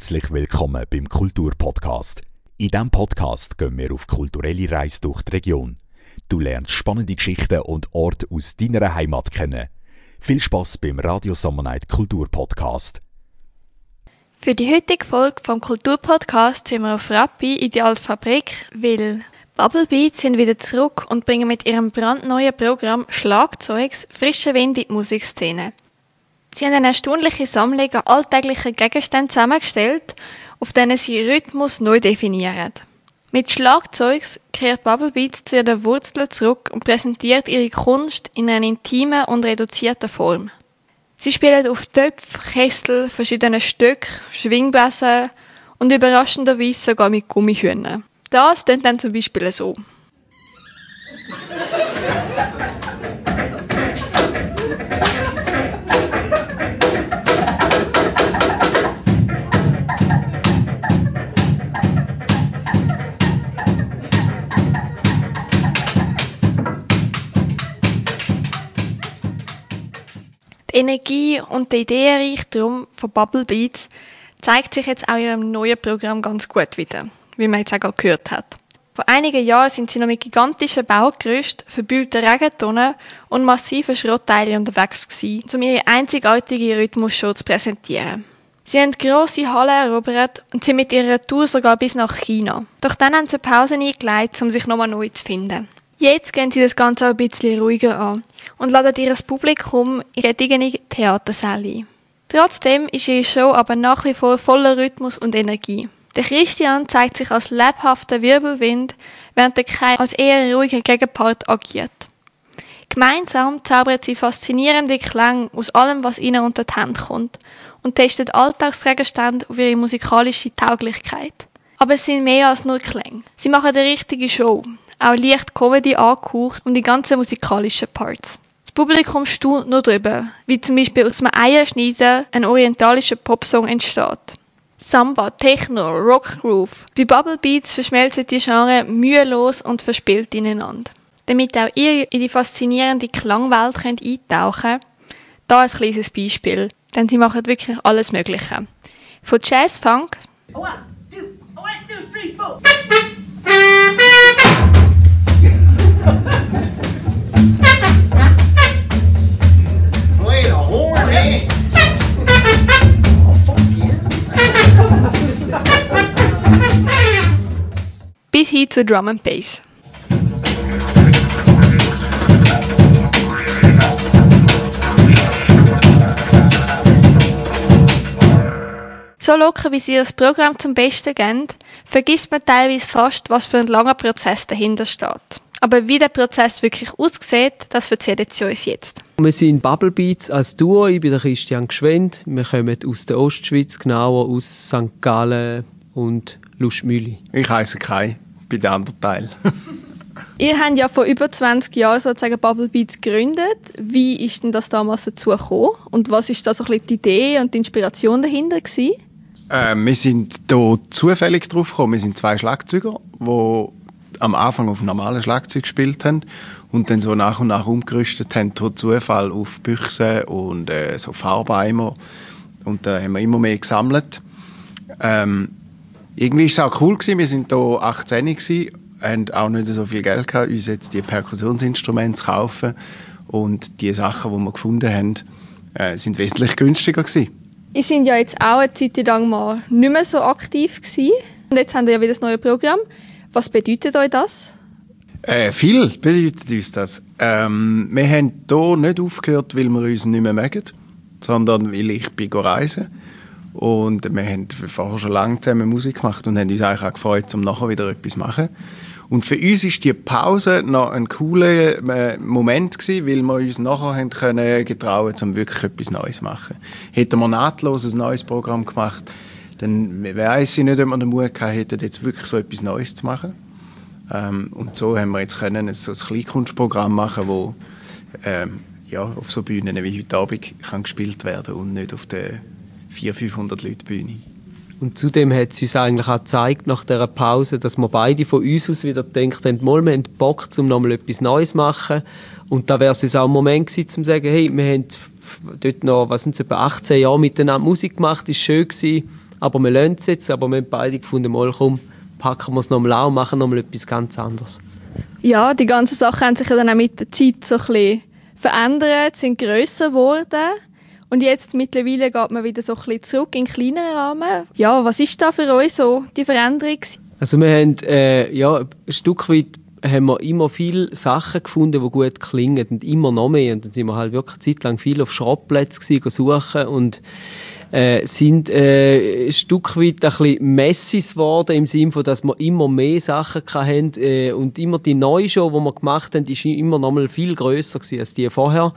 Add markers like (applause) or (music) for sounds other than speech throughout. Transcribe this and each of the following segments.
Herzlich willkommen beim Kulturpodcast. In diesem Podcast gehen wir auf kulturelle Reise durch die Region. Du lernst spannende Geschichten und Orte aus deiner Heimat kennen. Viel Spaß beim Radio Summer Night Kulturpodcast. Für die heutige Folge vom Kulturpodcast sind wir auf Rappi in die alte Fabrik, weil Bubble Beats sind wieder zurück und bringen mit ihrem brandneuen Programm Schlagzeugs frischen Wind in die Musikszene. Sie haben eine erstaunliche Sammlung an alltäglichen Gegenständen zusammengestellt, auf denen sie Rhythmus neu definieren. Mit Schlagzeugs kehrt Bubble Beats zu ihren Wurzeln zurück und präsentiert ihre Kunst in einer intimen und reduzierten Form. Sie spielen auf Töpfen, Kessel, verschiedene Stücke, Schwingbläser und überraschenderweise sogar mit Gummihühnern. Das klingt dann zum Beispiel so. Energie und der Ideenreichtum von Bubble Beats zeigt sich jetzt auch in ihrem neuen Programm ganz gut wieder, wie man jetzt auch gehört hat. Vor einigen Jahren sind sie noch mit gigantischen Baugerüsten, verbühlten Regentonnen und massiven Schrottteilen unterwegs gewesen, um ihre einzigartige Rhythmusshow zu präsentieren. Sie haben grosse Hallen erobert und sind mit ihrer Tour sogar bis nach China. Doch dann haben sie eine Pause eingeleitet, um sich nochmal neu zu finden. Jetzt gehen sie das Ganze auch ein bisschen ruhiger an und laden ihr Publikum in ihre eigene Theatersäle ein. Trotzdem ist ihre Show aber nach wie vor voller Rhythmus und Energie. Der Christian zeigt sich als lebhafter Wirbelwind, während der Kai als eher ruhiger Gegenpart agiert. Gemeinsam zaubern sie faszinierende Klänge aus allem, was ihnen unter die Hände kommt und testen Alltagsgegenstände auf ihre musikalische Tauglichkeit. Aber es sind mehr als nur Klänge. Sie machen eine richtige Show, auch leicht Comedy angehaucht und die ganzen musikalischen Parts. Das Publikum staunt nur darüber, wie zum Beispiel aus einem Eierschneiden ein orientalischer Popsong entsteht. Samba, Techno, Rock Groove. Bei Bubble Beats verschmelzen die Genres mühelos und verspielt ineinander. Damit auch ihr in die faszinierende Klangwelt könnt eintauchen könnt, da ein kleines Beispiel, denn sie machen wirklich alles Mögliche. Von Jazz Funk. One, two, one, two, three. Bis hin zu Drum and Bass. So locker, wie sie das Programm zum Besten geben, vergisst man teilweise fast, was für ein langer Prozess dahinter steht. Aber wie der Prozess wirklich aussieht, das erzählt sie uns jetzt. Wir sind Bubble Beats als Duo. Ich bin der Christian Gschwend. Wir kommen aus der Ostschweiz, genauer aus St. Gallen und Lustmühle. Ich heiße Kai bei dem anderen Teil. (laughs) Ihr habt ja vor über 20 Jahren sozusagen Bubble Beats gegründet. Wie ist denn das damals dazu gekommen? Und was ist da so ein bisschen die Idee und die Inspiration dahinter gewesen? Äh, wir sind hier zufällig drauf gekommen. Wir sind zwei Schlagzeuger, die am Anfang auf normalen Schlagzeug gespielt haben und dann so nach und nach umgerüstet haben durch Zufall auf Büchse und äh, so Farbeimer. Und da haben wir immer mehr gesammelt. Ähm, irgendwie war es auch cool gewesen. Wir sind hier 18 gewesen, haben auch nicht so viel Geld gehabt, uns jetzt die Perkussionsinstrumente zu kaufen. Und die Sachen, die wir gefunden haben, äh, sind wesentlich günstiger gewesen. Ihr sind ja jetzt auch eine Zeit lang mal nicht mehr so aktiv gewesen. Und jetzt haben wir ja wieder das neue Programm. Was bedeutet euch das? Äh, viel bedeutet uns das. Ähm, wir haben hier nicht aufgehört, weil wir uns nicht mehr mögen, sondern weil ich bin reisen und wir haben vorher schon lange zusammen Musik gemacht und haben uns eigentlich auch gefreut, um nachher wieder etwas zu machen. Und für uns ist die Pause noch ein cooler äh, Moment gewesen, weil wir uns nachher haben können getrauen, um wirklich etwas Neues zu machen. Hätten wir nahtlos ein neues Programm gemacht, dann weiss ich nicht, ob wir den Mut gehabt hätten, jetzt wirklich so etwas Neues zu machen. Ähm, und so haben wir jetzt können so ein Kleinkunstprogramm machen, wo ähm, ja, auf so Bühnen wie heute Abend kann gespielt werden und nicht auf der 400, 500 Leute Bühne. Und zudem hat es uns eigentlich auch gezeigt, nach dieser Pause, dass wir beide von uns aus wieder gedacht haben, wir haben Bock, um nochmal etwas Neues zu machen. Und da wäre es uns auch ein Moment gewesen, um zu sagen, hey, wir haben dort noch, was sind es, etwa 18 Jahre miteinander Musik gemacht, ist schön gewesen. Aber wir lernen es jetzt, aber wir haben beide gefunden, mal komm, packen wir es nochmal an und machen nochmal etwas ganz anderes. Ja, die ganzen Sachen haben sich ja dann auch mit der Zeit so ein bisschen verändert, sind grösser geworden. Und jetzt mittlerweile geht man wieder so ein bisschen zurück in kleineren Rahmen. Ja, was ist da für euch so die Veränderung? Also wir haben äh, ja, ein Stück weit haben wir immer viele Sachen gefunden, die gut klingen und immer noch mehr. Und dann sind wir halt wirklich eine Zeit lang viel auf Schrottplätzen suchen und äh, sind äh, ein Stück weit ein bisschen Messis geworden, im Sinne von, dass wir immer mehr Sachen hatten äh, und immer die neue Show, die wir gemacht haben, ist immer noch mal viel grösser gewesen als die vorher.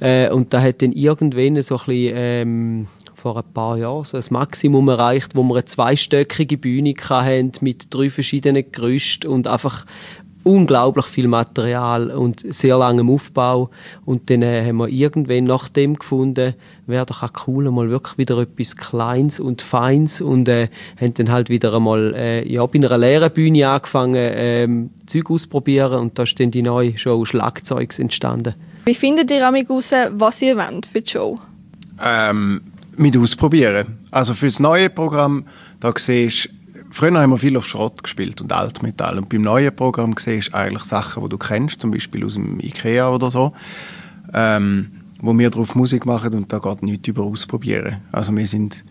Äh, und da hat dann irgendwann so ein bisschen, ähm, vor ein paar Jahren so ein Maximum erreicht, wo wir eine zweistöckige Bühne hatten mit drei verschiedenen Gerüsten und einfach unglaublich viel Material und sehr langem Aufbau. Und dann äh, haben wir irgendwann nach dem gefunden, wäre doch auch cool, mal wirklich wieder etwas Kleines und Feins und äh, haben dann halt wieder einmal äh, ja, bei einer leeren Bühne angefangen, ähm, Zeug auszuprobieren und da ist dann die neue Show Schlagzeugs entstanden. Wie findet ihr heraus, was ihr wollt für die Show? Ähm, mit ausprobieren. Also für das neue Programm, da siehst Früher haben wir viel auf Schrott gespielt und Altmetall. Und beim neuen Programm siehst du eigentlich Sachen, die du kennst, zum Beispiel aus dem Ikea oder so, ähm, wo wir drauf Musik machen und da geht nichts über ausprobieren. Also wir sind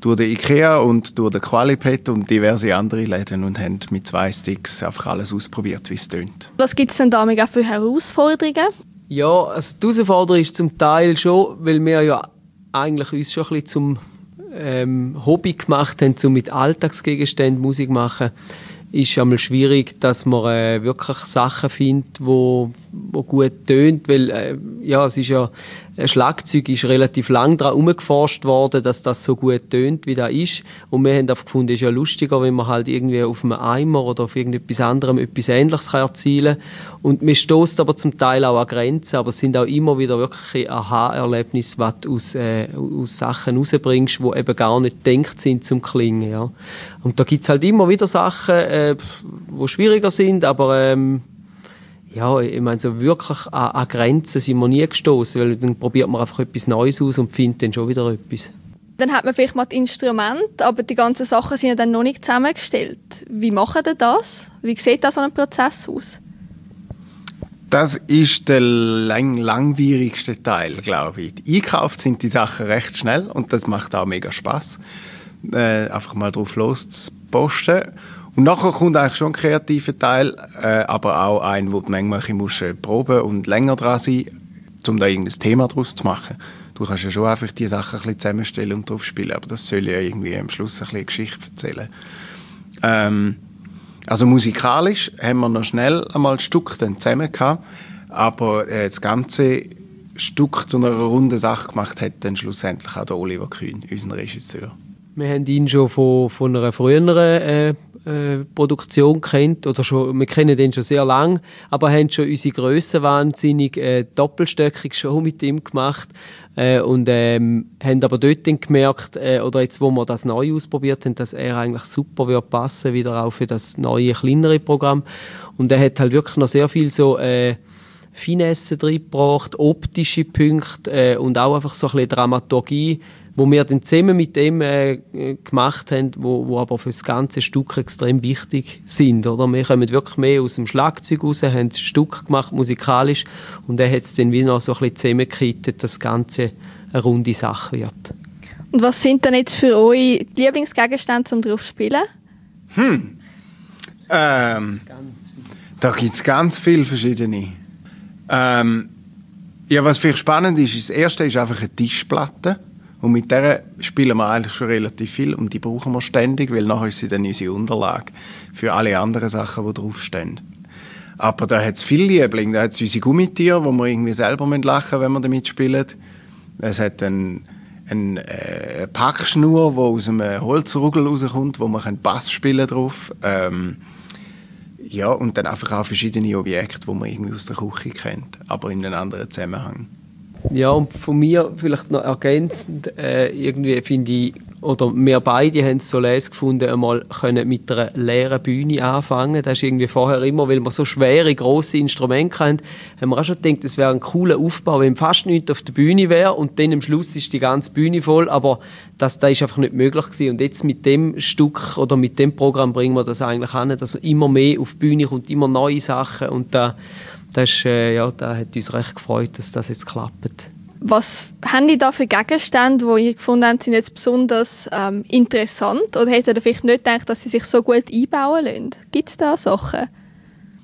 durch den Ikea und durch den Qualipet und diverse andere Läden und haben mit zwei Sticks einfach alles ausprobiert, wie es tönt. Was gibt es denn damit auch für Herausforderungen? Ja, also die Herausforderung ist zum Teil schon, weil wir ja eigentlich uns schon ein bisschen zum ähm, Hobby gemacht haben, um mit Alltagsgegenständen Musik machen, ist einmal schwierig, dass man äh, wirklich Sachen findet, wo, wo gut tönt, weil äh, ja, es ist ja Schlagzeug ist relativ lang daran umgeforscht worden, dass das so gut tönt, wie das ist. Und wir haben einfach gefunden, es ist ja lustiger, wenn man halt irgendwie auf einem Eimer oder auf irgendetwas anderem etwas Ähnliches kann erzielen kann. Und man stößt aber zum Teil auch an Grenzen, aber es sind auch immer wieder wirklich Aha-Erlebnisse, was du aus, äh, aus Sachen rausbringst, die eben gar nicht gedacht sind zum Klingen. Ja. Und da gibt es halt immer wieder Sachen, äh, die schwieriger sind, aber ähm, ja, ich meine, so wirklich an, an Grenzen sind wir nie gestoßen, weil dann probiert man einfach etwas Neues aus und findet dann schon wieder etwas. Dann hat man vielleicht mal das Instrument, aber die ganzen Sachen sind ja dann noch nicht zusammengestellt. Wie machen ihr das? Wie sieht da so ein Prozess aus? Das ist der lang langwierigste Teil, glaube ich. Einkauft sind die Sachen recht schnell und das macht auch mega Spaß, äh, einfach mal drauf loszuposten. Und nachher kommt eigentlich schon ein kreativer Teil, äh, aber auch ein, wo du manchmal musst, äh, proben und länger dran sein, um da irgendein Thema daraus zu machen. Du kannst ja schon einfach die Sachen ein bisschen zusammenstellen und drauf spielen, aber das soll ja irgendwie am Schluss ein bisschen Geschichte erzählen. Ähm, also musikalisch haben wir noch schnell einmal ein Stück dann zusammen gehabt, aber äh, das ganze Stück zu einer runden Sache gemacht hat dann schlussendlich auch der Oliver Kühn, unser Regisseur. Wir haben ihn schon von, von einer früheren äh, äh, Produktion kennt oder schon, wir kennen den schon sehr lang, aber haben schon unsere Größe wahnsinnig äh, doppelstöckig schon mit ihm gemacht äh, und ähm, haben aber dort gemerkt äh, oder jetzt wo wir das neu ausprobiert haben, dass er eigentlich super wird passen wieder auch für das neue kleinere Programm. Und er hat halt wirklich noch sehr viel so äh, Finesse drin gebracht, optische Punkte äh, und auch einfach so ein bisschen Dramaturgie wo wir dann zusammen mit dem äh, gemacht haben, wo, wo aber für das ganze Stück extrem wichtig sind. Oder? Wir kommen wirklich mehr aus dem Schlagzeug raus, haben ein Stück gemacht, musikalisch, und er hat es dann wie noch so ein bisschen zusammengekittet, dass das Ganze eine runde Sache wird. Und was sind denn jetzt für euch die Lieblingsgegenstände, um drauf zu spielen? Hm. Ähm, da gibt es ganz viele verschiedene. Ähm, ja, was vielleicht spannend ist, das erste ist einfach eine Tischplatte und mit der spielen wir eigentlich schon relativ viel und die brauchen wir ständig, weil nachher ist sie dann unsere Unterlage für alle anderen Sachen, die draufstehen. Aber da hat es viele Lieblinge. Da hat es unsere Gummitiere, wo wir irgendwie selber lachen wenn wir damit spielen. Es hat eine ein, äh, Packschnur, die aus einem Holzrugel rauskommt, wo man Bass spielen drauf. Ähm, ja, und dann einfach auch verschiedene Objekte, die man irgendwie aus der Küche kennt, aber in einem anderen Zusammenhang. Ja, und von mir vielleicht noch ergänzend, äh, irgendwie finde ich oder wir beide haben es so les gefunden, einmal können mit einer leeren Bühne anfangen. Das ist irgendwie vorher immer, weil wir so schwere, grosse Instrumente haben, haben wir auch schon gedacht, es wäre ein cooler Aufbau, wenn fast nichts auf der Bühne wäre und dann am Schluss ist die ganze Bühne voll, aber das, das ist einfach nicht möglich gewesen. Und jetzt mit dem Stück oder mit dem Programm bringen wir das eigentlich an, dass immer mehr auf die Bühne kommt, immer neue Sachen und da, das, ist, äh, ja, da hat uns recht gefreut, dass das jetzt klappt. Was haben die da für Gegenstände, die ihr gefunden habt, sind jetzt besonders ähm, interessant? Oder hättet ihr vielleicht nicht gedacht, dass sie sich so gut einbauen lassen? Gibt es da Sachen?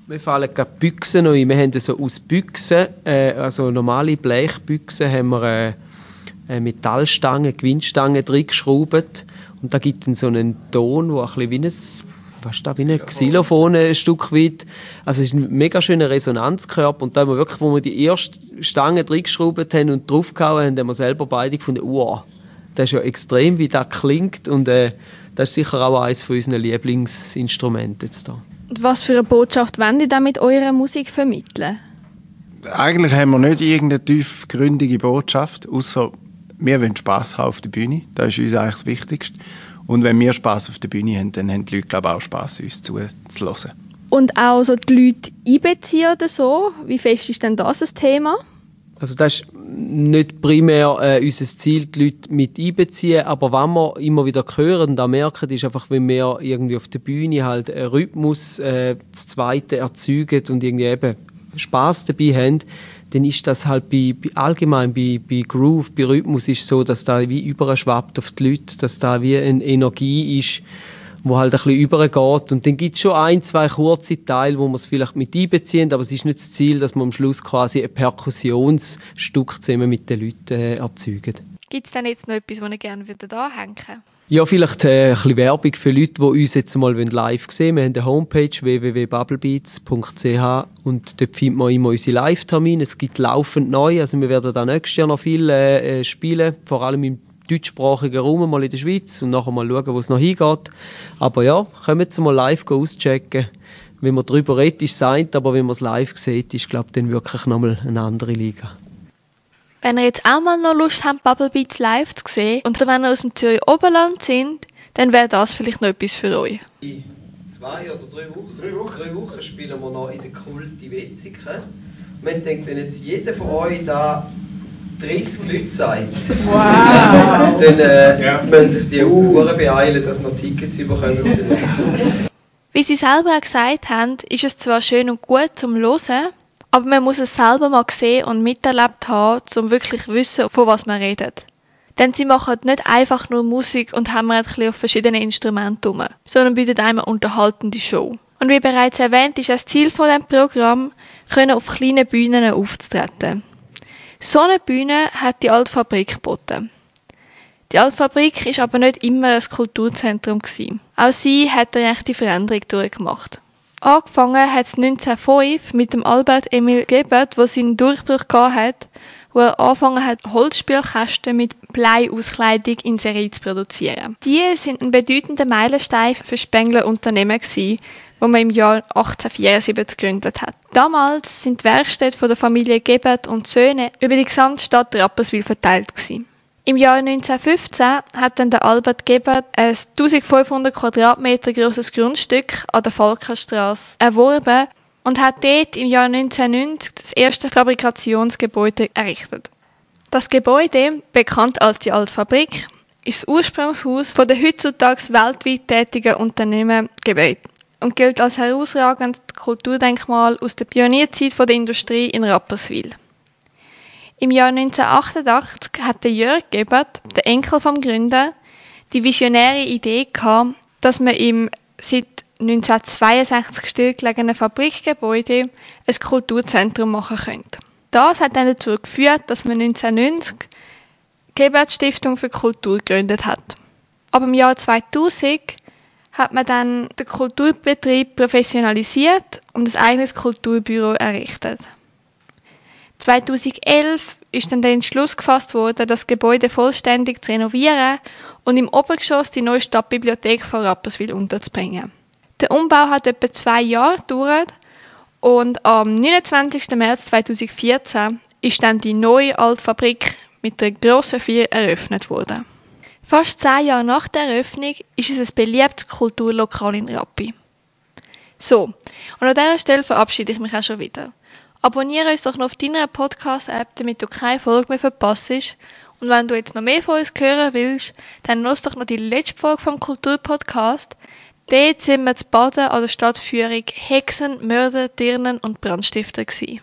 Wir fallen gerade Büchsen ein. Wir haben so aus Büchsen, äh, also normale Blechbüchsen, haben wir äh, Metallstangen, Gewindstangen drin geschraubt. Und da gibt es so einen Ton, der ein bisschen wie ein fast da wie ein Xylophon ein Stück weit. Also es ist ein mega schöner Resonanzkörper und da haben wir wirklich, wo wir die erste Stange reingeschraubt haben und draufgehauen haben, haben wir selber beide gefunden, wow, das ist ja extrem, wie das klingt und äh, das ist sicher auch eines von unseren Lieblingsinstrumenten jetzt da. Was für eine Botschaft wollt ihr mit eurer Musik vermitteln? Eigentlich haben wir nicht irgendeine tiefgründige Botschaft, außer wir wollen Spass haben auf der Bühne. Das ist uns eigentlich das Wichtigste. Und wenn wir Spaß auf der Bühne haben, dann haben die Leute glaube ich, auch Spaß, uns zuzuhören. Und auch so die Leute einbeziehen oder so? Wie fest ist denn das ein Thema? Also das ist nicht primär äh, unser Ziel, die Leute mit einbeziehen, aber was wir immer wieder hören und auch merken, ist einfach, wenn wir irgendwie auf der Bühne halt einen Rhythmus äh, das Zweite erzeugen und irgendwie eben Spaß dabei haben, dann ist das halt bei, bei allgemein bei, bei Groove, bei Rhythmus ist so, dass da wie überschwappt auf die Leute, dass da wie eine Energie ist, wo halt ein bisschen übergeht. Und dann gibt es schon ein, zwei kurze Teile, wo man es vielleicht mit einbeziehen, aber es ist nicht das Ziel, dass man am Schluss quasi ein Perkussionsstück zusammen mit den Leuten äh, erzeugt. Gibt es denn jetzt noch etwas, was ihr gerne wieder da hängen ja, vielleicht äh, ein bisschen Werbung für Leute, die uns jetzt mal live sehen wollen. Wir haben eine Homepage www.bubblebeats.ch und dort findet man immer unsere Live-Termine. Es gibt laufend neu, also wir werden da nächstes Jahr noch viel äh, äh, spielen, vor allem im deutschsprachigen Raum, mal in der Schweiz und nachher mal schauen, wo es noch hingeht. Aber ja, kommen jetzt mal live auschecken. Wenn man darüber redet, ist es aber wenn man es live sieht, ist glaube ich dann wirklich nochmal eine andere Liga. Wenn ihr jetzt auch mal noch Lust habt, Bubble Beats live zu sehen und wenn ihr aus dem Zürich Oberland sind, dann wäre das vielleicht noch etwas für euch. In zwei oder drei Wochen, drei Wochen, drei Wochen spielen wir noch in der Kult in Wetzikon. Wir denken, wenn jetzt jeder von euch da 30 Leute sagt, wow. (laughs) dann äh, ja. müssen sich die Uhren beeilen, dass noch Tickets bekommen. Wie Sie selber auch gesagt haben, ist es zwar schön und gut zum Hören, aber man muss es selber mal sehen und miterlebt haben, um wirklich zu wissen, von was man redet. Denn sie machen nicht einfach nur Musik und haben ein bisschen auf verschiedene Instrumente rum, sondern bieten einem eine unterhaltende Show. Und wie bereits erwähnt, ist das Ziel von dem Programm, können auf kleinen Bühnen aufzutreten. So eine Bühne hat die Alte Fabrik geboten. Die Alte Fabrik ist aber nicht immer ein Kulturzentrum gewesen. Auch sie hat eine echte Veränderung durchgemacht. Angefangen hat es 1905 mit dem Albert Emil Gebert, wo seinen Durchbruch hat, wo er angefangen hat, Holzspielkästen mit Bleiauskleidung in Serie zu produzieren. Die sind ein bedeutender Meilenstein für Spengler Unternehmen gewesen, wo man im Jahr 1874 gegründet hat. Damals sind die Werkstätten der Familie Gebert und Söhne über die gesamte Stadt Rapperswil verteilt gewesen. Im Jahr 1915 hat dann der Albert Gebert ein 1500 Quadratmeter großes Grundstück an der Falkenstraße erworben und hat dort im Jahr 1990 das erste Fabrikationsgebäude errichtet. Das Gebäude, bekannt als die Alte Fabrik, ist das Ursprungshaus von der heutzutage weltweit tätigen Unternehmen Gebäude und gilt als herausragendes Kulturdenkmal aus der Pionierzeit der Industrie in Rapperswil. Im Jahr 1988 hatte Jörg Gebert, der Enkel vom Gründer, die visionäre Idee gehabt, dass man im seit 1962 stillgelegenen Fabrikgebäude ein Kulturzentrum machen könnte. Das hat dann dazu geführt, dass man 1990 die Gebert Stiftung für Kultur gegründet hat. Aber im Jahr 2000 hat man dann den Kulturbetrieb professionalisiert und ein eigenes Kulturbüro errichtet. 2011 ist dann der Entschluss gefasst worden, das Gebäude vollständig zu renovieren und im Obergeschoss die neue Stadtbibliothek von Rapperswil unterzubringen. Der Umbau hat etwa zwei Jahre gedauert und am 29. März 2014 ist dann die neue Altfabrik mit der grossen Vier eröffnet worden. Fast zehn Jahre nach der Eröffnung ist es ein beliebtes Kulturlokal in Rappi. So, und an dieser Stelle verabschiede ich mich auch schon wieder. Abonniere uns doch noch auf deiner Podcast-App, damit du keine Folge mehr verpasst. Und wenn du jetzt noch mehr von uns hören willst, dann lass doch noch die letzte Folge vom Kulturpodcast. Dort sind wir zu Baden an der Stadtführung Hexen, Mörder, Dirnen und Brandstifter gewesen.